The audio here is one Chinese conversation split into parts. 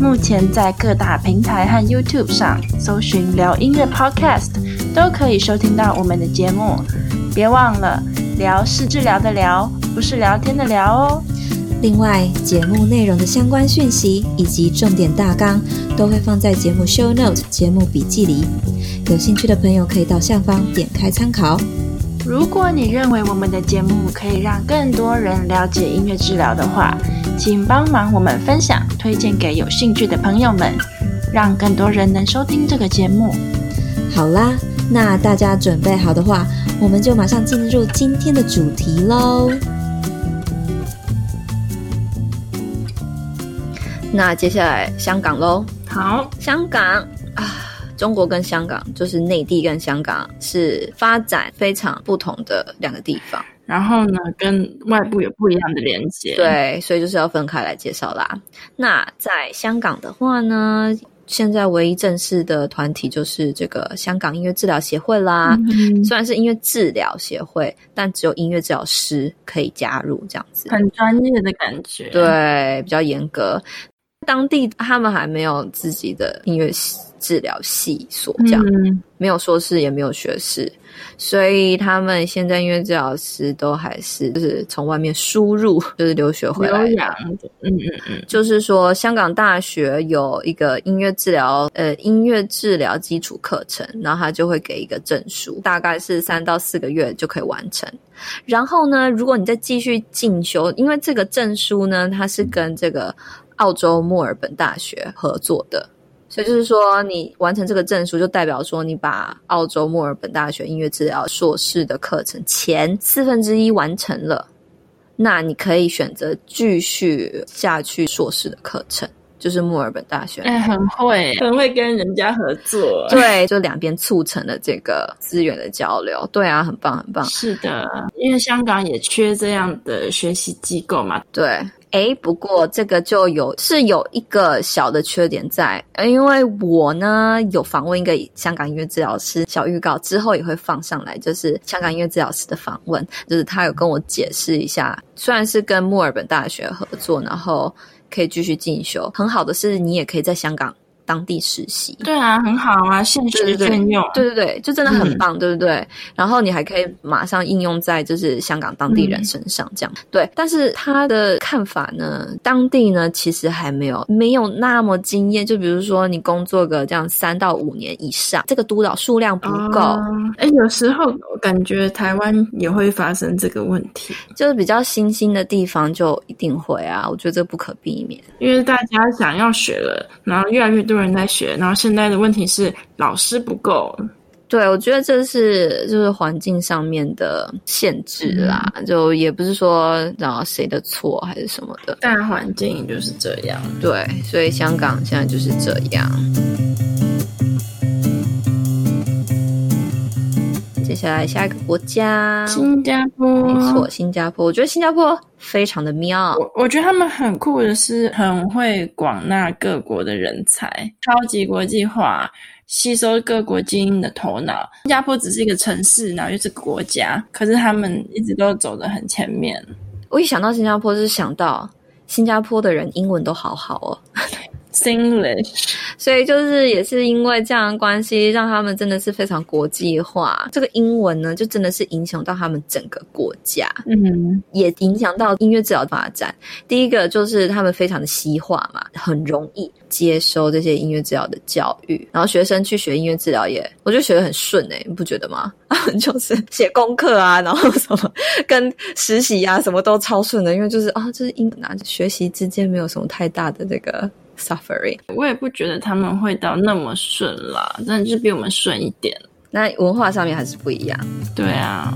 目前在各大平台和 YouTube 上搜寻“聊音乐 Podcast”，都可以收听到我们的节目。别忘了，聊是治疗的疗，不是聊天的聊哦。另外，节目内容的相关讯息以及重点大纲都会放在节目 Show Note 节目笔记里，有兴趣的朋友可以到下方点开参考。如果你认为我们的节目可以让更多人了解音乐治疗的话，请帮忙我们分享、推荐给有兴趣的朋友们，让更多人能收听这个节目。好啦，那大家准备好的话，我们就马上进入今天的主题喽。那接下来香港喽。好，香港啊。中国跟香港，就是内地跟香港是发展非常不同的两个地方，然后呢，跟外部有不一样的连接。对，所以就是要分开来介绍啦。那在香港的话呢，现在唯一正式的团体就是这个香港音乐治疗协会啦。嗯、虽然是音乐治疗协会，但只有音乐治疗师可以加入，这样子很专业的感觉。对，比较严格。当地他们还没有自己的音乐系。治疗系所这样，嗯、没有硕士也没有学士，所以他们现在音乐治疗师都还是就是从外面输入，就是留学回来的。嗯嗯嗯，就是说香港大学有一个音乐治疗呃音乐治疗基础课程，然后他就会给一个证书，大概是三到四个月就可以完成。然后呢，如果你再继续进修，因为这个证书呢，它是跟这个澳洲墨尔本大学合作的。所以就是说，你完成这个证书，就代表说你把澳洲墨尔本大学音乐治疗硕士的课程前四分之一完成了，那你可以选择继续下去硕士的课程，就是墨尔本大学。哎、欸，很会，很会跟人家合作。对，就两边促成了这个资源的交流。对啊，很棒，很棒。是的，因为香港也缺这样的学习机构嘛。对。诶，不过这个就有是有一个小的缺点在，因为我呢有访问一个香港音乐治疗师，小预告之后也会放上来，就是香港音乐治疗师的访问，就是他有跟我解释一下，虽然是跟墨尔本大学合作，然后可以继续进修，很好的是你也可以在香港。当地实习，对啊，很好啊，现学现用，对对对，就真的很棒，嗯、对不对？然后你还可以马上应用在就是香港当地人身上，这样、嗯、对。但是他的看法呢，当地呢其实还没有没有那么经验。就比如说你工作个这样三到五年以上，这个督导数量不够。哎、嗯，有时候我感觉台湾也会发生这个问题，就是比较新兴的地方就一定会啊，我觉得这不可避免，因为大家想要学了，然后越来越多。人在学，然后现在的问题是老师不够。对，我觉得这是就是环境上面的限制啦，嗯、就也不是说然后谁的错还是什么的，大环境就是这样。对，所以香港现在就是这样。下来下一个国家，新加坡。没错，新加坡。我觉得新加坡非常的妙。我我觉得他们很酷的是，很会广纳各国的人才，超级国际化，吸收各国精英的头脑。新加坡只是一个城市，然后又是个国家，可是他们一直都走得很前面。我一想到新加坡，就是想到新加坡的人英文都好好哦。Singlish，所以就是也是因为这样的关系，让他们真的是非常国际化。这个英文呢，就真的是影响到他们整个国家，嗯，也影响到音乐治疗发展。第一个就是他们非常的西化嘛，很容易接收这些音乐治疗的教育，然后学生去学音乐治疗也，我觉得学得很顺哎、欸，你不觉得吗？就是写功课啊，然后什么跟实习啊，什么都超顺的，因为就是啊，就是英文啊，学习之间没有什么太大的这个。Suffering，我也不觉得他们会到那么顺啦，但是比我们顺一点。那文化上面还是不一样。对啊，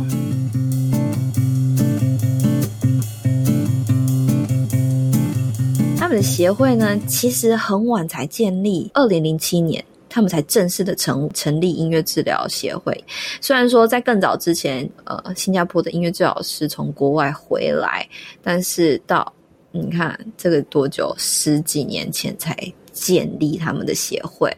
他们的协会呢，其实很晚才建立，二零零七年。他们才正式的成成立音乐治疗协会。虽然说在更早之前，呃，新加坡的音乐治疗师从国外回来，但是到你看这个多久，十几年前才建立他们的协会。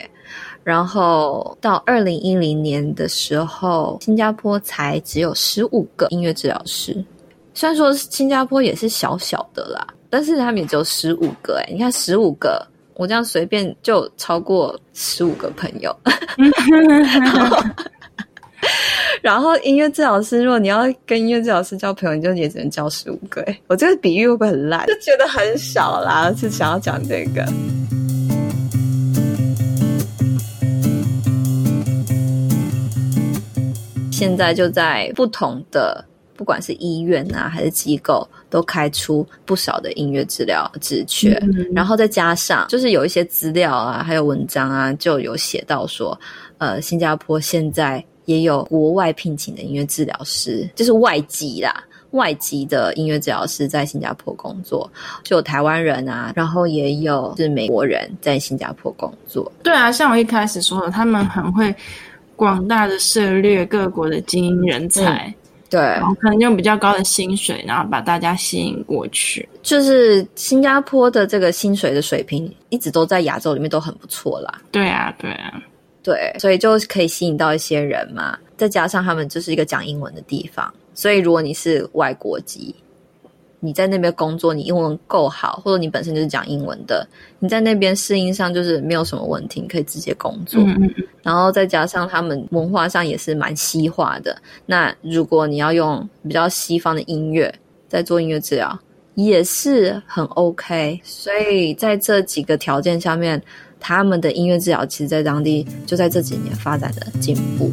然后到二零一零年的时候，新加坡才只有十五个音乐治疗师。虽然说新加坡也是小小的啦，但是他们也只有十五个。诶，你看十五个，我这样随便就超过十五个朋友。然后音乐治疗师，如果你要跟音乐治疗师交朋友，你就也只能交十五个。诶，我这个比喻会不会很烂？就觉得很少啦，是想要讲这个。现在就在不同的，不管是医院啊还是机构，都开出不少的音乐治疗职缺。嗯、然后再加上，就是有一些资料啊，还有文章啊，就有写到说，呃，新加坡现在也有国外聘请的音乐治疗师，就是外籍啦，外籍的音乐治疗师在新加坡工作，就有台湾人啊，然后也有是美国人在新加坡工作。对啊，像我一开始说的，他们很会。广大的涉猎各国的精英人才，嗯、对，然后可能用比较高的薪水，然后把大家吸引过去。就是新加坡的这个薪水的水平，一直都在亚洲里面都很不错啦。对啊，对啊，对，所以就可以吸引到一些人嘛。再加上他们就是一个讲英文的地方，所以如果你是外国籍。你在那边工作，你英文够好，或者你本身就是讲英文的，你在那边适应上就是没有什么问题，你可以直接工作。嗯嗯。然后再加上他们文化上也是蛮西化的，那如果你要用比较西方的音乐在做音乐治疗，也是很 OK。所以在这几个条件下面，他们的音乐治疗其实在当地就在这几年发展的进步。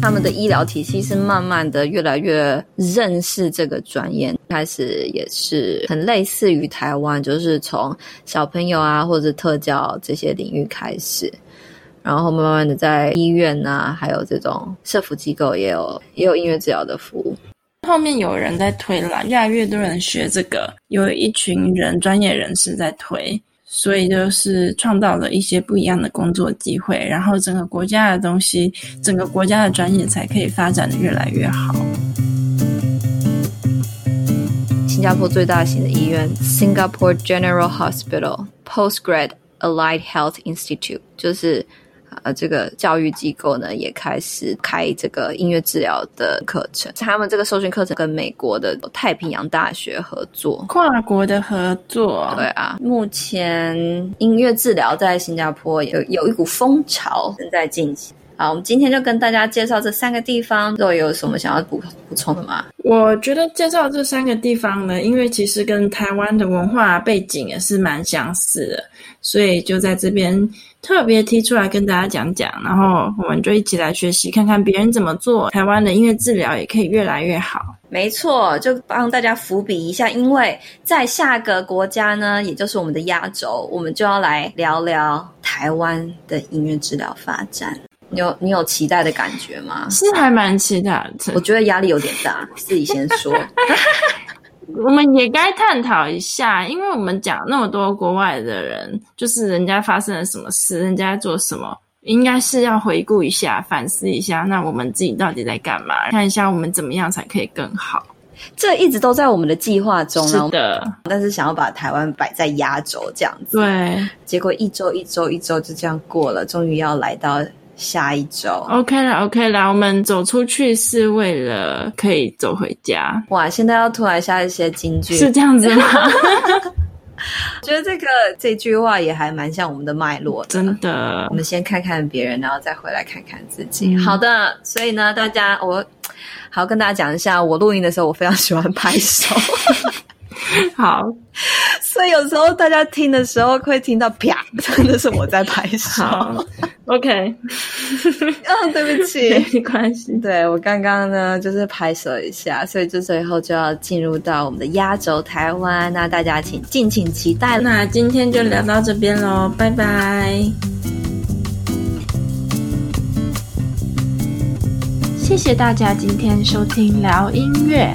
他们的医疗体系是慢慢的越来越认识这个专业，开始也是很类似于台湾，就是从小朋友啊或者特教这些领域开始，然后慢慢的在医院啊，还有这种社福机构也有也有音乐治疗的服务。后面有人在推了，越来越多人学这个，有一群人专业人士在推。所以就是创造了一些不一样的工作机会，然后整个国家的东西，整个国家的专业才可以发展的越来越好。新加坡最大型的医院 Singapore General Hospital Postgrad Allied Health Institute 就是。呃，这个教育机构呢，也开始开这个音乐治疗的课程。他们这个受训课程跟美国的太平洋大学合作，跨国的合作。对啊，目前音乐治疗在新加坡有有一股风潮正在进行。好，我们今天就跟大家介绍这三个地方，都有什么想要补补充的吗？我觉得介绍这三个地方呢，因为其实跟台湾的文化背景也是蛮相似的，所以就在这边特别提出来跟大家讲讲，然后我们就一起来学习，看看别人怎么做，台湾的音乐治疗也可以越来越好。没错，就帮大家伏笔一下，因为在下个国家呢，也就是我们的压轴，我们就要来聊聊台湾的音乐治疗发展。你有你有期待的感觉吗？是还蛮期待的。我觉得压力有点大，自己先说。我们也该探讨一下，因为我们讲那么多国外的人，就是人家发生了什么事，人家在做什么，应该是要回顾一下，反思一下。那我们自己到底在干嘛？看一下我们怎么样才可以更好。这一直都在我们的计划中，是的。但是想要把台湾摆在压轴这样子，对。结果一周一周一周就这样过了，终于要来到。下一周，OK 了，OK 了，我们走出去是为了可以走回家。哇，现在要突然下一些金句，是这样子吗？觉得这个这句话也还蛮像我们的脉络的，真的。我们先看看别人，然后再回来看看自己。嗯、好的，所以呢，大家我好跟大家讲一下，我录音的时候我非常喜欢拍手。好，所以有时候大家听的时候会听到啪，真的是我在拍手。，OK。嗯，对不起，没关系。对，我刚刚呢，就是拍手一下，所以这最后就要进入到我们的压轴台湾，那大家请敬请期待。那今天就聊到这边喽，拜拜。谢谢大家今天收听聊音乐。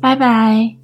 拜拜。